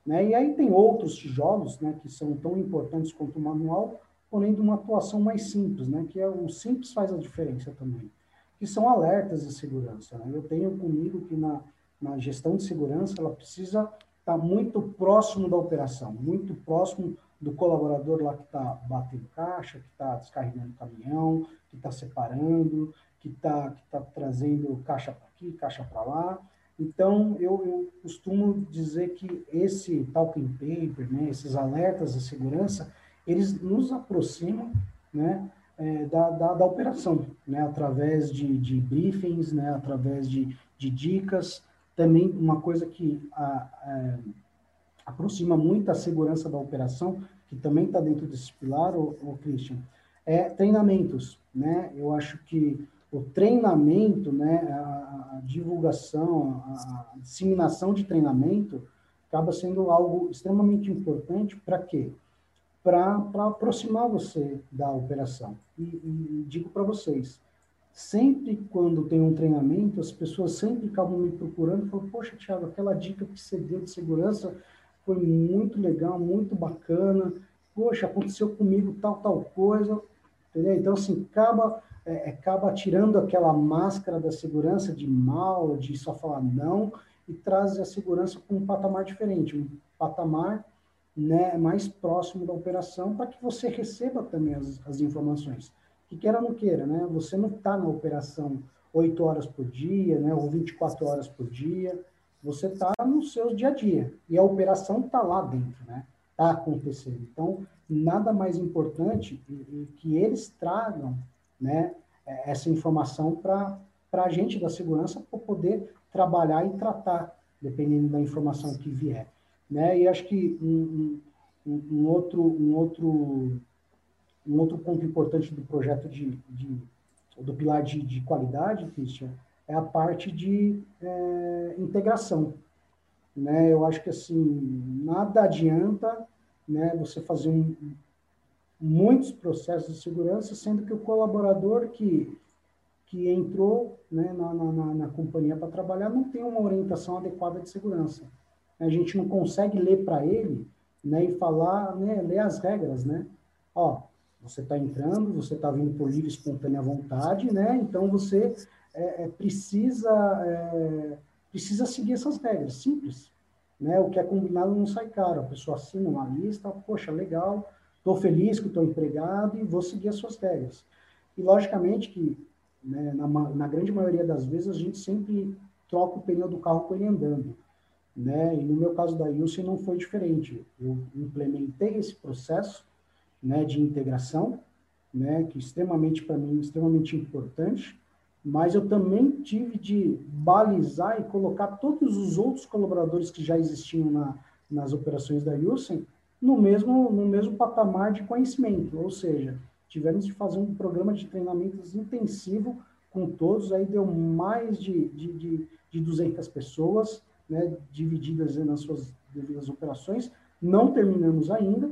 Né? E aí tem outros tijolos, né, que são tão importantes quanto o manual, porém de uma atuação mais simples, né, que é o simples faz a diferença também, que são alertas de segurança. Né? Eu tenho comigo que na, na gestão de segurança ela precisa está muito próximo da operação, muito próximo do colaborador lá que está batendo caixa, que está descarregando caminhão, que está separando, que está que tá trazendo caixa para aqui, caixa para lá. Então, eu, eu, costumo dizer que esse talking paper, né, esses alertas de segurança, eles nos aproximam né, é, da, da, da, operação, né, através de, de briefings, né, através de, de dicas, também uma coisa que a, a, aproxima muito a segurança da operação, que também está dentro desse pilar, o, o Christian, é treinamentos, né? Eu acho que o treinamento, né, a, a divulgação, a, a, disseminação de treinamento acaba sendo algo extremamente importante para quê? Para aproximar você da operação. E, e digo para vocês, sempre quando tem um treinamento, as pessoas sempre acabam me procurando e falam, poxa, Thiago, aquela dica que você deu de segurança foi muito legal, muito bacana, poxa, aconteceu comigo tal, tal coisa, entendeu? Então, assim, acaba, é, acaba tirando aquela máscara da segurança de mal, de só falar não, e traz a segurança para um patamar diferente, um patamar né, mais próximo da operação, para que você receba também as, as informações que queira ou não queira, né? Você não está na operação 8 horas por dia, né? Ou 24 horas por dia. você está no seu dia a dia e a operação está lá dentro, né? Está acontecendo. Então, nada mais importante que eles tragam, né, essa informação para a gente da segurança para poder trabalhar e tratar, dependendo da informação que vier, né? E acho que um, um, um outro um outro um outro ponto importante do projeto de, de do pilar de, de qualidade, Christian, é a parte de é, integração. Né? Eu acho que assim nada adianta né, você fazer um, muitos processos de segurança, sendo que o colaborador que, que entrou né, na, na, na companhia para trabalhar não tem uma orientação adequada de segurança. A gente não consegue ler para ele né, e falar, né, ler as regras, né? Ó, você está entrando, você está vindo por livre, espontânea vontade, né? Então você é, é, precisa é, precisa seguir essas regras, simples, né? O que é combinado não sai caro. A pessoa assina uma lista, poxa, legal, estou feliz que estou empregado e vou seguir as suas regras. E logicamente que né, na, na grande maioria das vezes a gente sempre troca o pneu do carro com ele andando. Né? E no meu caso da Ilse não foi diferente. Eu implementei esse processo né, de integração, né, que extremamente para mim extremamente importante, mas eu também tive de balizar e colocar todos os outros colaboradores que já existiam na, nas operações da Yusen no mesmo no mesmo patamar de conhecimento, ou seja, tivemos de fazer um programa de treinamentos intensivo com todos, aí deu mais de, de, de, de 200 pessoas, né, divididas nas suas devidas operações, não terminamos ainda,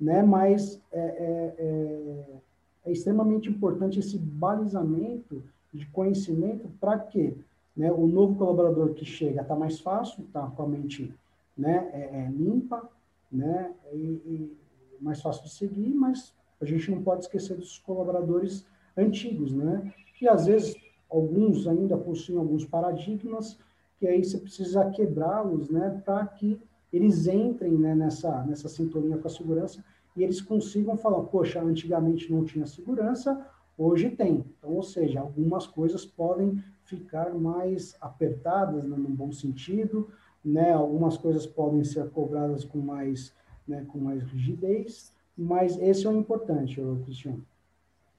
né? Mas é, é, é, é extremamente importante esse balizamento de conhecimento para que né, o novo colaborador que chega está mais fácil, está com a mente né, é, é, limpa, né, e, e, mais fácil de seguir, mas a gente não pode esquecer dos colaboradores antigos, né, que às vezes alguns ainda possuem alguns paradigmas, que aí você precisa quebrá-los, né, para que eles entrem né, nessa, nessa sintonia com a segurança e eles consigam falar, poxa, antigamente não tinha segurança, hoje tem. Então, ou seja, algumas coisas podem ficar mais apertadas, né, no bom sentido, né? Algumas coisas podem ser cobradas com mais, né, com mais rigidez, mas esse é o importante, Cristiano.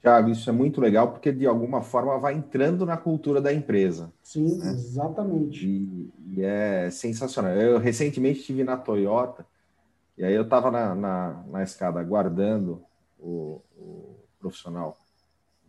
Tiago, isso é muito legal porque de alguma forma vai entrando na cultura da empresa. Sim, né? exatamente. E, e, é sensacional. Eu recentemente estive na Toyota e aí eu estava na, na, na, escada aguardando o, o, profissional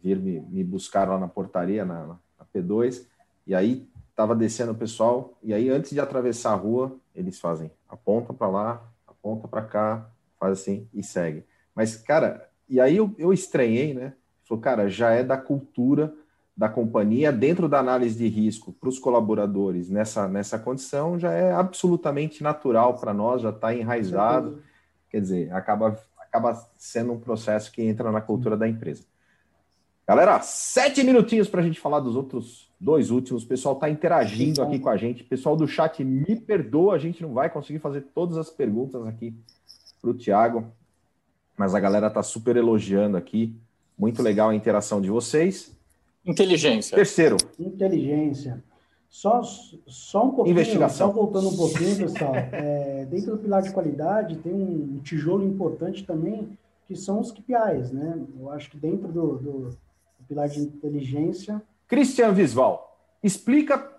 vir me, me buscar lá na portaria, na, na P2, e aí estava descendo o pessoal, e aí antes de atravessar a rua, eles fazem aponta para lá, aponta para cá, faz assim e segue. Mas, cara, e aí eu, eu estranhei, né? Falou, cara, já é da cultura da companhia, dentro da análise de risco para os colaboradores nessa, nessa condição, já é absolutamente natural para nós, já está enraizado. Quer dizer, acaba, acaba sendo um processo que entra na cultura da empresa. Galera, sete minutinhos para a gente falar dos outros dois últimos. O pessoal está interagindo aqui com a gente. Pessoal do chat, me perdoa, a gente não vai conseguir fazer todas as perguntas aqui para o Tiago, mas a galera está super elogiando aqui. Muito legal a interação de vocês. Inteligência. Terceiro. Inteligência. Só, só um pouquinho, Investigação. só voltando um pouquinho, pessoal. É, dentro do pilar de qualidade tem um tijolo importante também, que são os KPIs, né? Eu acho que dentro do, do, do pilar de inteligência. Christian Visval, explica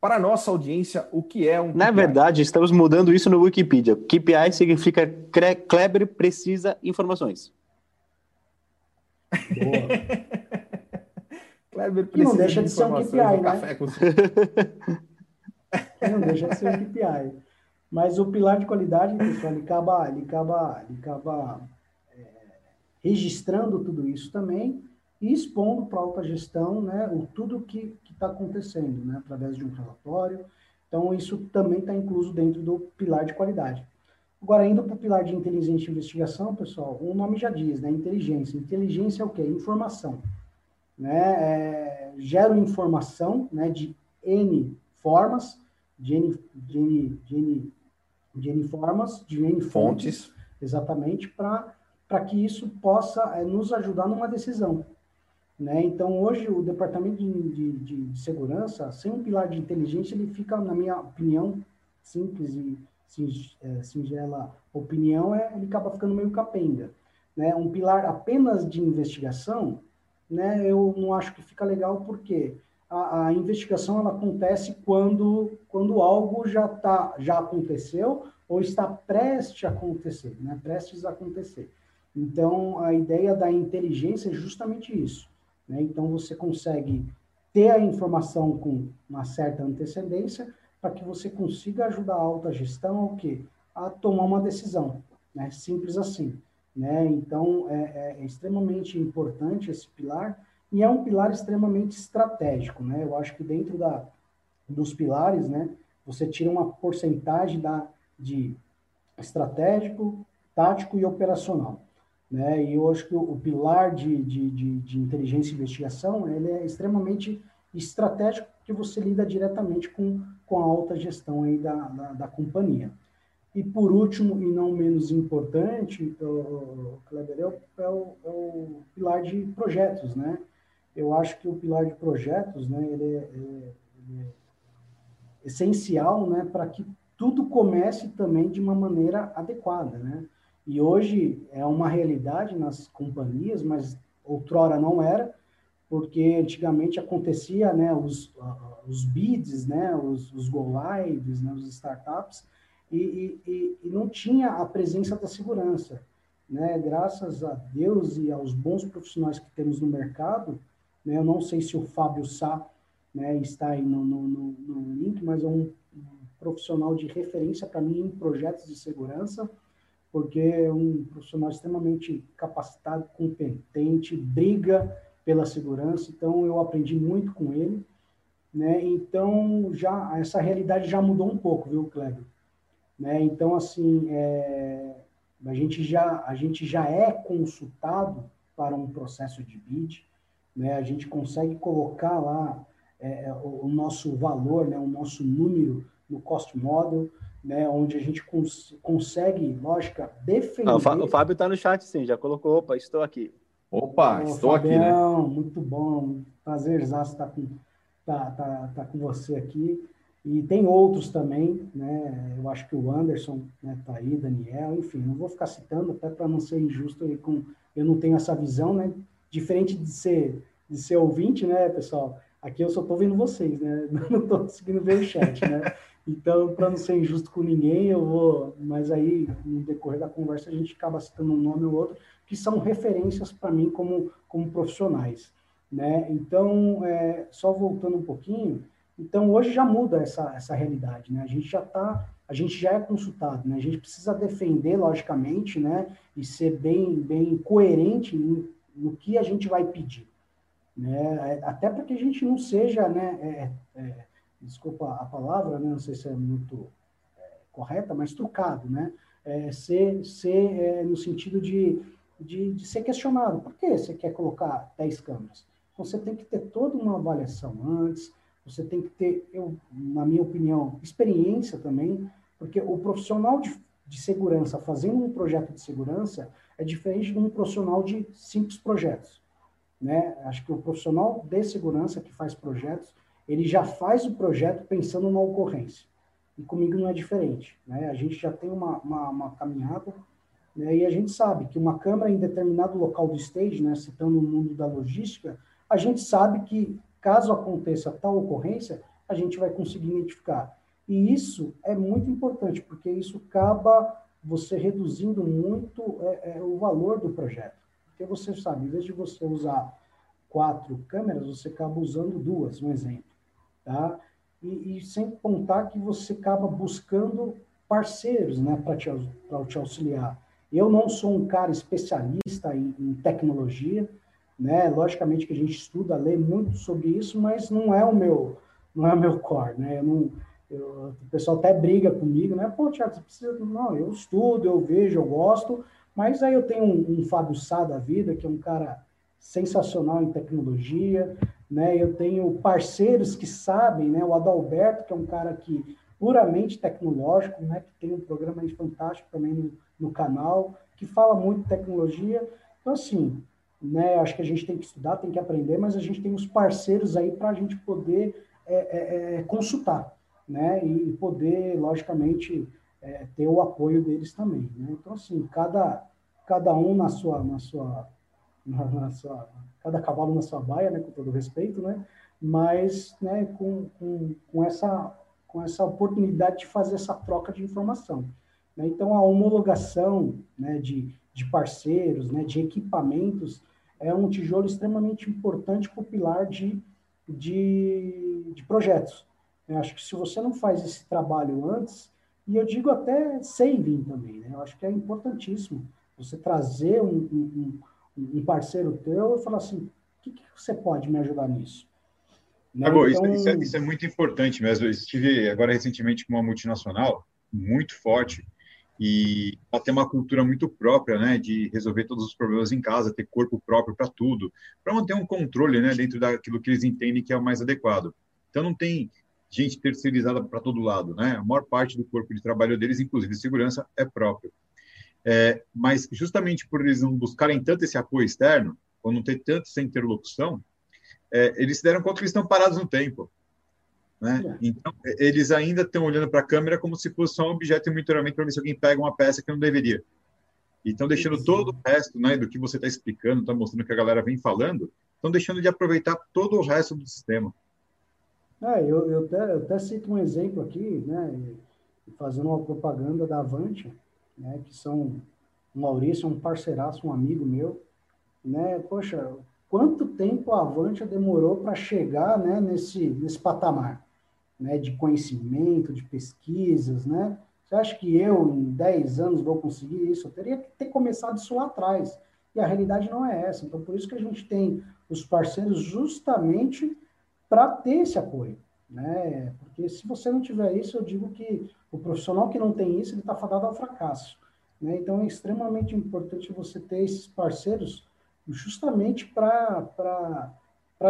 para a nossa audiência o que é um KPI. Na verdade, estamos mudando isso no Wikipedia. KPI significa Kleber precisa informações. Boa. Kleber precisa não deixa de, ser um KPI, né? Café com... não deixa de ser um KPI. Mas o pilar de qualidade, pessoal, ele acaba, ele acaba, ele acaba é, registrando tudo isso também e expondo para a alta gestão né, o, tudo que está acontecendo, né, através de um relatório. Então, isso também está incluso dentro do pilar de qualidade. Agora, indo para o pilar de inteligência e investigação, pessoal, o nome já diz, né? Inteligência. Inteligência é o quê? Informação né, é, geram informação né, de N formas, de N, de N, de N, de N formas, de N fontes, fontes. exatamente, para que isso possa é, nos ajudar numa decisão. Né? Então, hoje, o Departamento de, de, de, Segurança, sem um pilar de inteligência, ele fica, na minha opinião, simples e singela opinião, é, ele acaba ficando meio capenga. Né? Um pilar apenas de investigação, né, eu não acho que fica legal, porque a, a investigação ela acontece quando, quando algo já, tá, já aconteceu ou está prestes a acontecer, né? prestes a acontecer. Então, a ideia da inteligência é justamente isso. Né? Então, você consegue ter a informação com uma certa antecedência para que você consiga ajudar a alta gestão o quê? a tomar uma decisão. Né? Simples assim. Né? Então, é, é, extremamente importante esse pilar e é um pilar extremamente estratégico. Né? Eu acho que dentro da, dos pilares, né, você tira uma porcentagem da, de estratégico, tático e operacional. Né? E eu acho que o, o pilar de, de, de, de, inteligência e investigação ele é extremamente estratégico porque você lida diretamente com, com a alta gestão aí da, da, da companhia. E por último, e não menos importante, o, Kleber, é o, é, o, é o, pilar de projetos, né? Eu acho que o pilar de projetos, né, ele é, ele é essencial, né, para que tudo comece também de uma maneira adequada, né? E hoje é uma realidade nas companhias, mas outrora não era, porque antigamente acontecia, né, os, os bids, né, os, os go lives, né, os startups, e, e, e, não tinha a presença da segurança, né? Graças a Deus e aos bons profissionais que temos no mercado, né? Eu não sei se o Fábio Sá, né, está aí no, no, no, no link, mas é um profissional de referência para mim em projetos de segurança porque é um profissional extremamente capacitado, competente, briga pela segurança, então eu aprendi muito com ele, né? Então já essa realidade já mudou um pouco, viu, Kleber? Né? Então assim, é, a gente já a gente já é consultado para um processo de bid, né? A gente consegue colocar lá é, o, o nosso valor, né? O nosso número no cost model né, onde a gente cons consegue, lógica, defender. Ah, o Fábio está no chat, sim, já colocou. Opa, estou aqui. Opa, estou Fabião, aqui, né? Muito bom, prazerzaço estar com, tá, tá, tá com você aqui. E tem outros também, né? Eu acho que o Anderson né, tá aí, Daniel, enfim, não vou ficar citando até para não ser injusto e com eu não tenho essa visão, né? Diferente de ser de ser ouvinte, né, pessoal? Aqui eu só estou vendo vocês, né? Não estou conseguindo ver o chat, né? Então, para não ser injusto com ninguém, eu vou. Mas aí, no decorrer da conversa, a gente acaba citando um nome ou outro, que são referências para mim como, como profissionais. Né? Então, é, só voltando um pouquinho, então hoje já muda essa, essa realidade, né? A gente já está, a gente já é consultado, né? A gente precisa defender, logicamente, né? E ser bem, bem coerente no, no que a gente vai pedir, né? Até para que a gente não seja, né? É, é, desculpa a palavra, né? não sei se é muito é, correta, mas trucado, né? É, ser ser é, no sentido de, de, de, ser questionado. Por que você quer colocar 10 câmeras? Então, você tem que ter toda uma avaliação antes, você tem que ter, eu, na minha opinião, experiência também, porque o profissional de, de segurança fazendo um projeto de segurança é diferente de um profissional de simples projetos. Né? Acho que o profissional de segurança que faz projetos, ele já faz o projeto pensando na ocorrência. E comigo não é diferente. Né? A gente já tem uma, uma, uma caminhada né? e a gente sabe que uma câmera em determinado local do stage, né? citando o mundo da logística, a gente sabe que caso aconteça tal ocorrência, a gente vai conseguir identificar. E isso é muito importante, porque isso acaba você reduzindo muito é, é, o valor do projeto. Porque você sabe, em vez de você usar quatro câmeras, você acaba usando duas, um exemplo tá? E, e sem contar que você acaba buscando parceiros, né, para te, te auxiliar. Eu não sou um cara especialista em, em, tecnologia, né? Logicamente que a gente estuda, lê muito sobre isso, mas não é o meu, não é o meu core, né? Eu não, eu, o pessoal até briga comigo, né? Pô, Tiago, você precisa. Não, eu estudo, eu vejo, eu gosto, mas aí eu tenho um, um Fábio Sá da vida, que é um cara sensacional em tecnologia, né? Eu tenho parceiros que sabem, né? O Adalberto, que é um cara que puramente tecnológico, né? Que tem um programa fantástico também no, no canal, que fala muito de tecnologia. Então, assim, né? Acho que a gente tem que estudar, tem que aprender, mas a gente tem os parceiros aí para a gente poder é, é, é, consultar, né? E poder, logicamente, é, ter o apoio deles também, né? Então, assim, cada, cada um na sua, na sua, na, na sua, cada cavalo na sua baia, né? Com todo respeito, né? Mas, né? Com, com, com essa, com essa oportunidade de fazer essa troca de informação. Né? Então, a homologação, né? De, de parceiros, né? De equipamentos é um tijolo extremamente importante para o pilar de, de, de projetos. Eu acho que se você não faz esse trabalho antes, e eu digo até saving também, né? eu acho que é importantíssimo você trazer um, um, um parceiro teu e falar assim, o que, que, você pode me ajudar nisso? Né? Agora, então... isso, é, isso, é, muito importante mesmo. Eu estive agora recentemente com uma multinacional muito forte, e ela tem uma cultura muito própria, né, de resolver todos os problemas em casa, ter corpo próprio para tudo, para manter um controle, né, dentro daquilo que eles entendem que é o mais adequado. Então não tem gente terceirizada para todo lado, né? A maior parte do corpo de trabalho deles, inclusive de segurança, é próprio. É, mas justamente por eles não buscarem tanto esse apoio externo, ou não ter tanto essa interlocução, é, eles se deram conta que eles estão parados no tempo. Né? É. Então, eles ainda estão olhando para a câmera como se fosse só um objeto de monitoramento para ver se alguém pega uma peça que não deveria. E estão deixando todo o resto né, do que você está explicando, está mostrando que a galera vem falando, estão deixando de aproveitar todo o resto do sistema. É, eu, eu, até, eu até cito um exemplo aqui, né, fazendo uma propaganda da Avante, né, que são o Maurício, um parceiraço, um amigo meu, né, poxa, quanto tempo a Avante demorou para chegar né, nesse, nesse patamar? né, de conhecimento, de pesquisas, né? Você acha que eu, em 10 anos, vou conseguir isso? Eu teria que ter começado isso lá atrás. E a realidade não é essa. Então, por isso que a gente tem os parceiros justamente para ter esse apoio. Né? Porque se você não tiver isso, eu digo que o profissional que não tem isso, ele está fadado ao fracasso. Né? Então, é extremamente importante você ter esses parceiros justamente para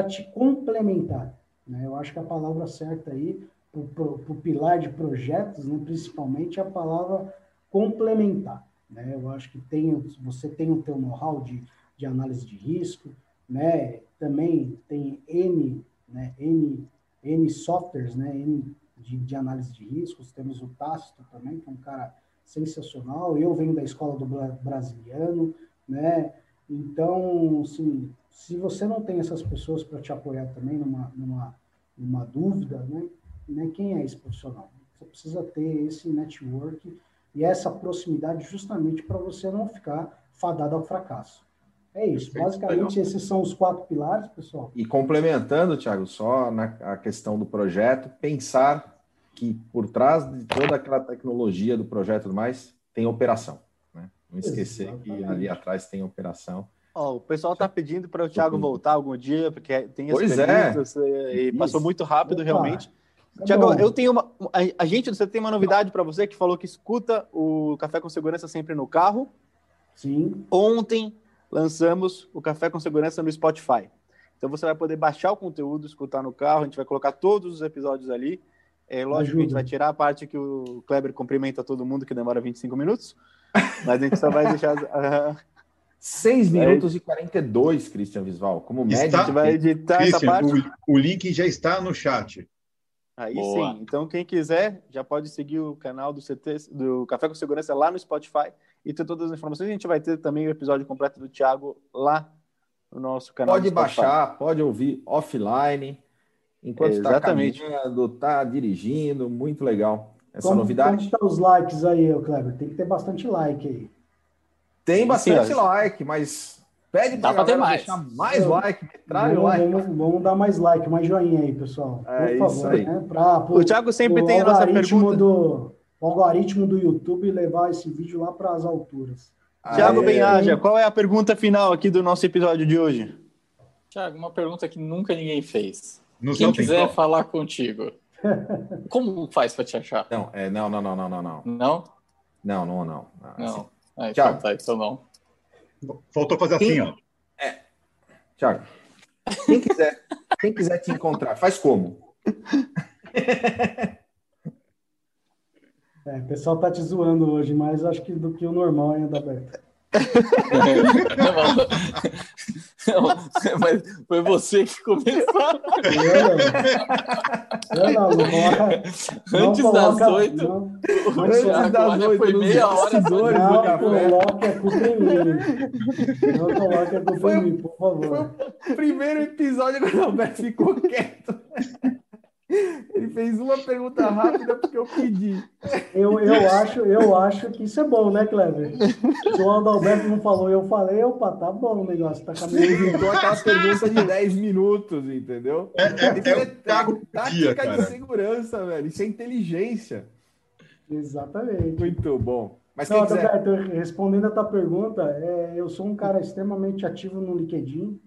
te complementar. Né? Eu acho que a palavra certa aí, para o pilar de projetos, né, principalmente, é a palavra complementar. Né? Eu acho que tem, você tem o teu know-how de, de análise de risco, né? também tem N, né? N, N softwares, né? N de, de análise de riscos, temos o Tácito também, que é um cara sensacional, eu venho da escola do brasiliano, né? Então, assim, se você não tem essas pessoas para te apoiar também numa, numa, numa dúvida, né, né, quem é esse profissional? Você precisa ter esse network e essa proximidade justamente para você não ficar fadado ao fracasso. É isso. Perfeito. Basicamente, esses são os quatro pilares, pessoal. E complementando, Thiago, só na a questão do projeto, pensar que por trás de toda aquela tecnologia do projeto e mais, tem operação. Né? Não esquecer Exatamente. que ali atrás tem operação Oh, o pessoal está pedindo para o Thiago voltar algum dia, porque tem as pois é. é. e passou muito rápido, Opa. realmente. É Tiago, eu tenho uma. A, gente, você tem uma novidade para você que falou que escuta o Café com Segurança sempre no carro. Sim. Ontem lançamos o Café com Segurança no Spotify. Então você vai poder baixar o conteúdo, escutar no carro, a gente vai colocar todos os episódios ali. É, lógico Ajuda. que a gente vai tirar a parte que o Kleber cumprimenta todo mundo, que demora 25 minutos. Mas a gente só vai deixar. 6 minutos e 42, Christian Visval. Como média, está, a gente vai editar Christian, essa parte. O, o, link já está no chat. Aí Boa. sim. Então, quem quiser, já pode seguir o canal do CT, do Café com Segurança lá no Spotify e ter todas as informações. A gente vai ter também o episódio completo do Thiago lá no nosso canal. Pode baixar, pode ouvir offline, enquanto está caminhando, está dirigindo. Muito legal essa como, novidade. Como estão os likes aí, Kleber? Tem que ter bastante like aí. Tem bastante Sim, like, mas pede para ter mais. deixar mais like, traz like. Vamos, vamos, dar mais like, mais joinha aí, pessoal. É Por favor, aí. né? Pra, pro, o Thiago sempre tem a nossa pergunta. Do, o algoritmo do YouTube levar esse vídeo lá para as alturas. Thiago Benhaja, qual é a pergunta final aqui do nosso episódio de hoje? Thiago, uma pergunta que nunca ninguém fez. Nos Quem quiser tentou? falar contigo, como faz para te achar? Não, é, não, não, não, não, não, não. Não? Não, não, não. Não. Assim, ah, então tá, então não. Faltou fazer assim, ó. É. Tiago, quem quiser, quem quiser te encontrar, faz como? É, o pessoal tá te zoando hoje, mais acho que do que o normal ainda, Beto. Não, mas foi você que começou. Eu não, não, não Antes das oito. Antes das oito, foi meia hora não coloque a culpa em mim. Não coloque a culpa Foi- em mim, por favor. Primeiro episódio que o Roberto ficou quieto. Ele fez uma pergunta rápida porque eu pedi. Eu, eu, acho, eu acho que isso é bom, né, Kleber? Se o Adalberto não falou eu falei, opa, tá bom o negócio, tá Ele caminhando. inventou aquelas perguntas de 10 minutos, entendeu? É, é, Ele é do tática dia, de cara. segurança, velho. Isso é inteligência. Exatamente. Muito bom. Mas Não, quiser. Adalberto, respondendo a tua pergunta, é, eu sou um cara extremamente ativo no LinkedIn,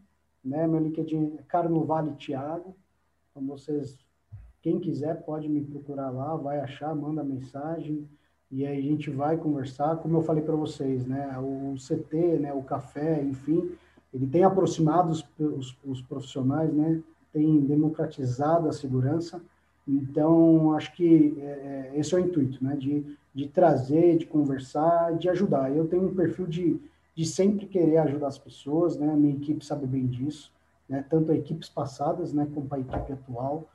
né? Meu LinkedIn é Carnovale Thiago. Então vocês, quem quiser, pode me procurar lá, vai achar, manda mensagem e aí a gente vai conversar. Como eu falei para vocês, né? O CT, né? O café, enfim, ele tem aproximado os, os, os profissionais, né? Tem democratizado a segurança. Então, acho que é, é, esse é o intuito, né? De, de trazer, de conversar, de ajudar. Eu tenho um perfil de, de sempre querer ajudar as pessoas, né? Minha equipe sabe bem disso, né? Tanto equipes passadas, né? Como a equipe atual.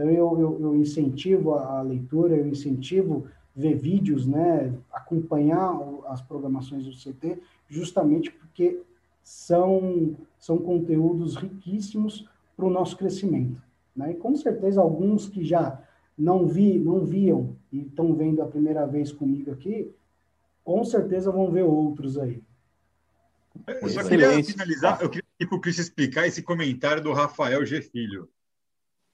Então, eu, eu, eu incentivo a, leitura, eu incentivo ver vídeos, né? Acompanhar as programações do CT, justamente porque são, são conteúdos riquíssimos para o nosso crescimento. Né? E com certeza alguns que já não vi, não viam e estão vendo a primeira vez comigo aqui, com certeza vão ver outros aí. Eu só Excelente. queria finalizar, eu queria pedir para o Cris explicar esse comentário do Rafael G. Filho.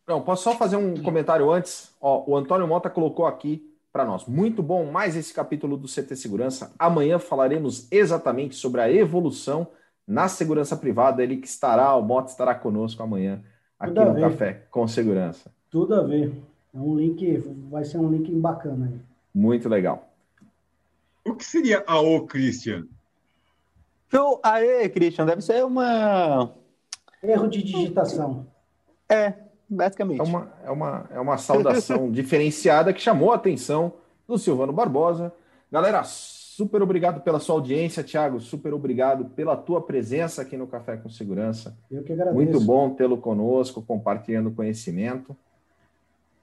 Não, posso só fazer um comentário antes? Ó, o Antônio Mota colocou aqui para nós. Muito bom mais esse capítulo do CT Segurança. Amanhã falaremos exatamente sobre a evolução na segurança privada. Ele que estará, o Mota estará conosco amanhã aqui Tudo no. Café com Segurança. Tudo a ver. É um link, vai ser um link bacana aí. Muito legal. O que seria a O, Christian? Show! Aê, Christian, deve ser uma. Erro de digitação. É, basicamente. É uma, é uma, é uma saudação diferenciada que chamou a atenção do Silvano Barbosa. Galera, super obrigado pela sua audiência, Thiago. Super obrigado pela tua presença aqui no Café com Segurança. Eu que agradeço. Muito bom tê-lo conosco, compartilhando conhecimento.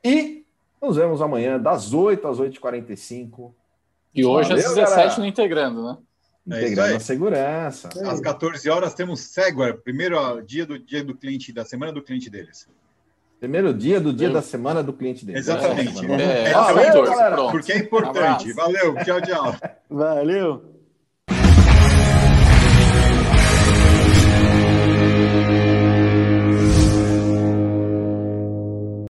E nos vemos amanhã, das 8 às 8h45, E hoje Valeu, às 17 galera. no Integrando, né? É integrando aí. a segurança. É. Às 14 horas temos Segware, primeiro dia do dia do cliente, da semana do cliente deles. Primeiro dia do dia Eu- da semana do cliente dele. Exatamente. É, É, valeu, galera. Porque é importante. Abraço. Valeu, tchau, tchau. Valeu!